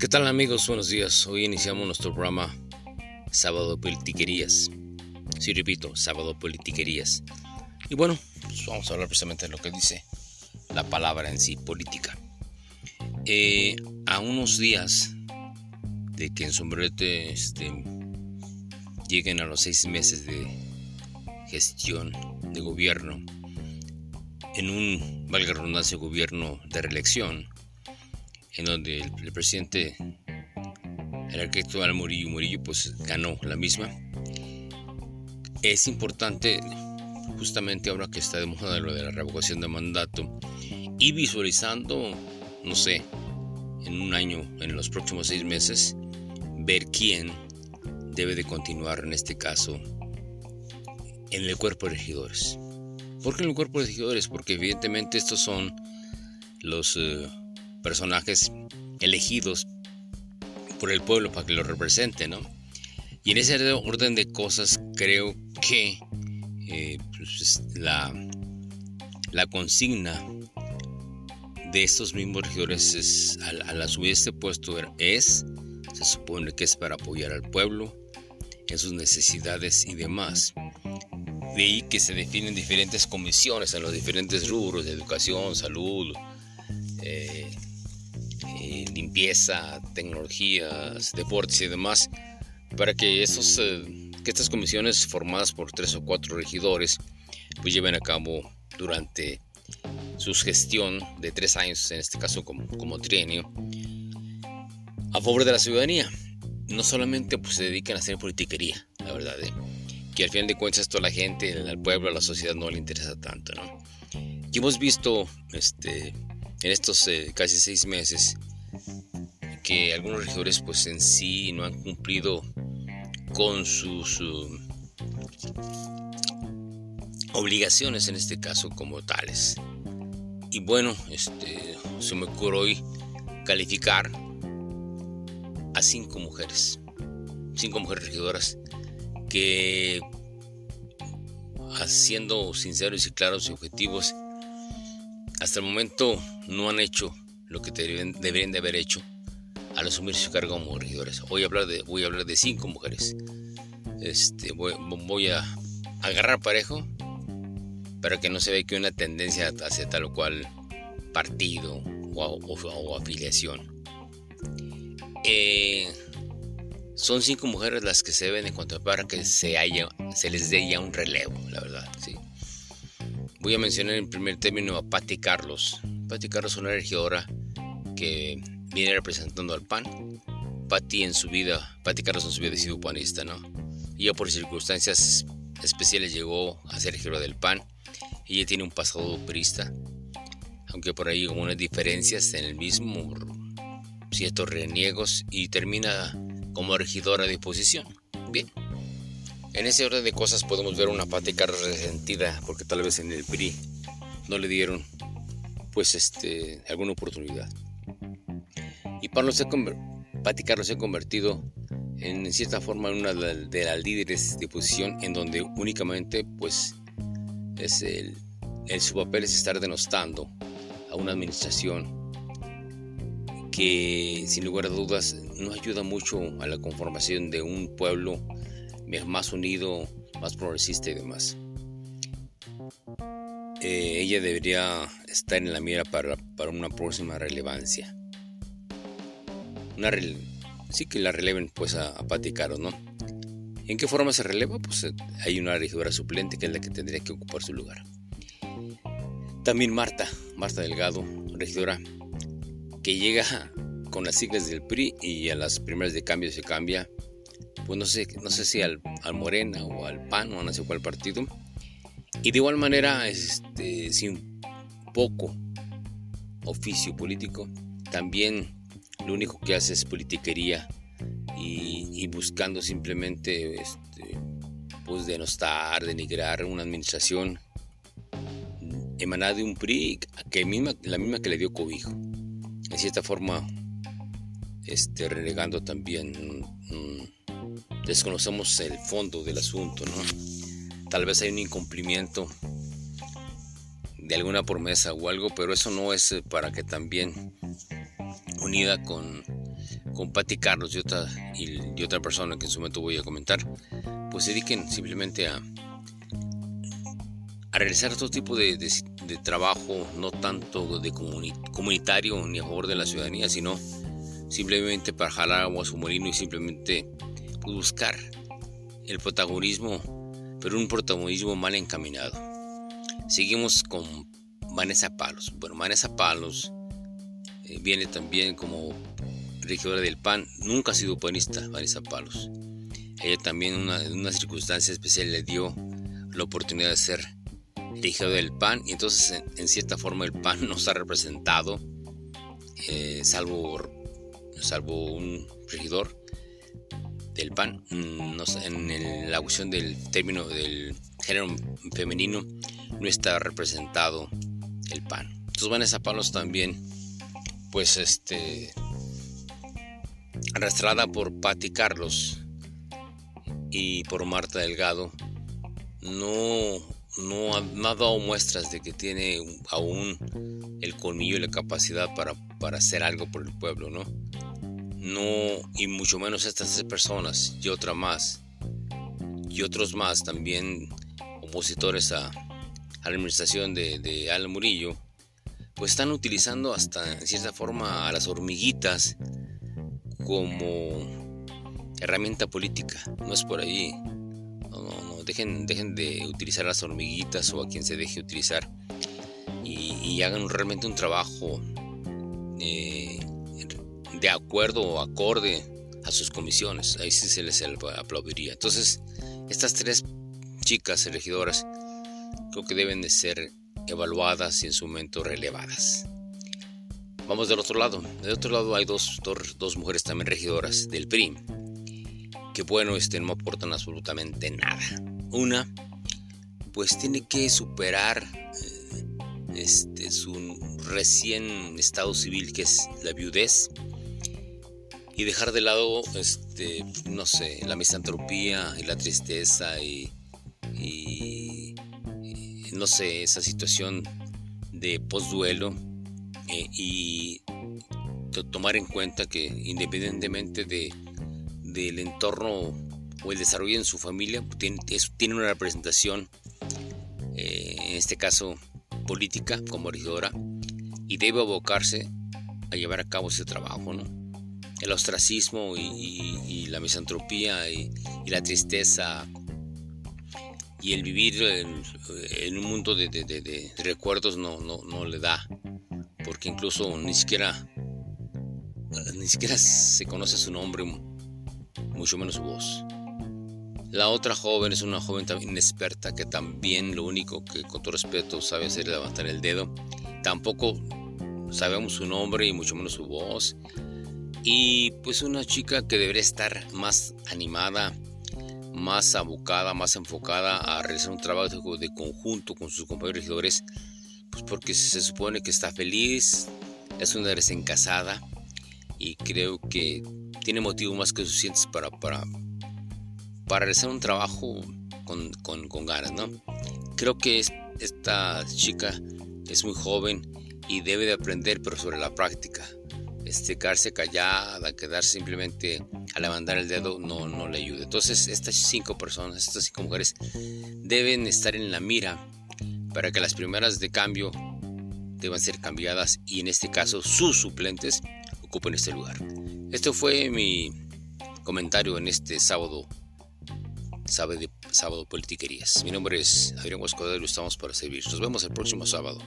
¿Qué tal amigos? Buenos días. Hoy iniciamos nuestro programa Sábado Politiquerías. Sí, repito, Sábado Politiquerías. Y bueno, pues vamos a hablar precisamente de lo que dice la palabra en sí, política. Eh, a unos días de que en Sombrete este, lleguen a los seis meses de gestión de gobierno, en un, valga redundancia, gobierno de reelección, en donde el, presidente, el arquitecto Al Murillo pues ganó la misma. Es importante, justamente ahora que está de lo de la revocación de mandato, y visualizando, no sé, en un año, en los próximos seis meses, ver quién debe de continuar en este caso en el cuerpo de regidores. ¿Por qué en el cuerpo de regidores? Porque evidentemente estos son los eh, personajes elegidos por el pueblo para que lo represente, ¿no? Y en ese orden de cosas creo que eh, pues, la, consigna de estos mismos regidores es, al, asumir este puesto es, se supone que es para apoyar al pueblo en sus necesidades y demás. De ahí que se definen diferentes comisiones en los diferentes rubros de educación, salud, eh, limpieza, tecnologías, deportes y demás, para que, eh, que estas comisiones formadas por tres o cuatro regidores pues lleven a cabo durante su gestión de tres años, en este caso como, como trienio, a favor de la ciudadanía. No solamente pues, se dedican a hacer politiquería, la verdad, ¿eh? que al final de cuentas esto a la gente, al pueblo, a la sociedad no le interesa tanto, ¿no? Y hemos visto este, en estos eh, casi seis meses que algunos regidores pues en sí no han cumplido con sus obligaciones en este caso como tales. Y bueno, este, se me ocurre hoy calificar a cinco mujeres, cinco mujeres regidoras que haciendo sinceros y claros y objetivos, hasta el momento no han hecho lo que deberían de haber hecho al asumir su cargo como regidores. Voy a hablar de, voy a hablar de cinco mujeres. Este, voy, a agarrar parejo para que no se vea que una tendencia hacia tal o cual partido o, afiliación. Eh, son cinco mujeres las que se deben encontrar para que se, haya, se les dé ya un relevo, la verdad. ¿sí? Voy a mencionar en primer término a Patti Carlos. Patti Carlos es una regidora que viene representando al PAN. Patti en su vida, Patti Carlos en su vida ha sido panista, ¿no? Ya por circunstancias especiales llegó a ser regidora del PAN. Ella tiene un pasado perista, aunque por ahí hubo unas diferencias en el mismo, ciertos reniegos y termina como regidora de oposición. Bien. En ese orden de cosas podemos ver una Patti Carlos resentida porque tal vez en el PRI no le dieron pues este alguna oportunidad. Y Pablo se Patti Carlos se ha convertido en cierta forma en una de las líderes de oposición en donde únicamente pues es su papel es estar denostando a una administración que sin lugar a dudas no ayuda mucho a la conformación de un pueblo más unido, más progresista y demás. Eh, ella debería estar en la mira para una próxima relevancia sí que la releven pues a, a ¿no? ¿En qué forma se releva? Pues eh, hay una regidora suplente que es la que tendría que ocupar su lugar. También Marta, Marta Delgado, regidora, que llega con las siglas del PRI y a las primeras de cambio se cambia, pues no sé, no sé si al, Morena o al PAN o no sé cuál partido. Y de igual manera, este, sin poco oficio político, también lo único que hace es politiquería y, buscando simplemente este, pues denostar, denigrar una administración emanada de un PRI que misma, la misma que le dio cobijo. En cierta forma, este, renegando también, mm, desconocemos el fondo del asunto, ¿no? Tal vez hay un incumplimiento de alguna promesa o algo, pero eso no es para que también unida con con Patti Carlos y otra, y, otra persona que en su momento voy a comentar, pues se dediquen simplemente a, a realizar otro tipo de, trabajo, no tanto de comunitario ni a favor de la ciudadanía, sino simplemente para jalar agua a su molino y simplemente pues, buscar el protagonismo, pero un protagonismo mal encaminado. Seguimos con Vanessa Palos. Bueno, Vanessa Palos viene también como regidora del PAN, nunca ha sido panista Vanessa Palos. Ella también en una, circunstancia especial le dio la oportunidad de ser regidora del PAN y entonces en, cierta forma el PAN no está representado, eh, salvo, salvo un regidor del PAN, mm, en la cuestión del término del género femenino no está representado el PAN. Entonces Vanessa Palos también, pues este, arrastrada por Patti Carlos y por Marta Delgado, no, no, ha, dado muestras de que tiene aún el colmillo y la capacidad para, para hacer algo por el pueblo, ¿no? No, y mucho menos estas tres personas y otra más, y otros más también opositores a, la administración de, de Al Murillo, pues están utilizando hasta en cierta forma a las hormiguitas como herramienta política. No es por ahí. No, no, Dejen, dejen de utilizar las hormiguitas o a quien se deje utilizar y, hagan realmente un trabajo eh, de acuerdo o acorde a sus comisiones. Ahí sí se les aplaudiría. Entonces, estas tres chicas elegidoras creo que deben de ser evaluadas y en su momento relevadas. Vamos del otro lado. Del otro lado hay dos, dos, mujeres también regidoras del PRI, que bueno, este, no aportan absolutamente nada. Una, pues tiene que superar eh, este, su recién estado civil, que es la viudez, y dejar de lado, este, no sé, la misantropía y la tristeza y sé, esa situación de postduelo eh, y tomar en cuenta que independientemente de, del entorno o el desarrollo en su familia, tiene, tiene una representación, eh, en este caso política como regidora, y debe abocarse a llevar a cabo ese trabajo, ¿no? El ostracismo y, la misantropía y, y la tristeza y el vivir en, un mundo de, recuerdos no, no, no, le da, porque incluso ni siquiera, ni siquiera se conoce su nombre, mucho menos su voz. La otra joven es una joven inexperta que también lo único que con todo respeto sabe hacer es levantar el dedo. Tampoco sabemos su nombre y mucho menos su voz. Y pues una chica que debería estar más animada, más abocada, más enfocada a realizar un trabajo de conjunto con sus compañeros regidores, pues porque se supone que está feliz, es una recién casada y creo que tiene motivos más que suficientes para, para, para realizar un trabajo con, con, con ganas, ¿no? Creo que esta chica es muy joven y debe de aprender, pero sobre la práctica. Este, quedarse callada, quedar simplemente a levantar el dedo no, no le ayuda. Entonces estas cinco personas, estas cinco mujeres deben estar en la mira para que las primeras de cambio deban ser cambiadas y en este caso sus suplentes ocupen este lugar. Este fue mi comentario en este sábado, sábado, sábado politiquerías. Mi nombre es Adrián Guascodero y estamos para servir. Nos vemos el próximo sábado.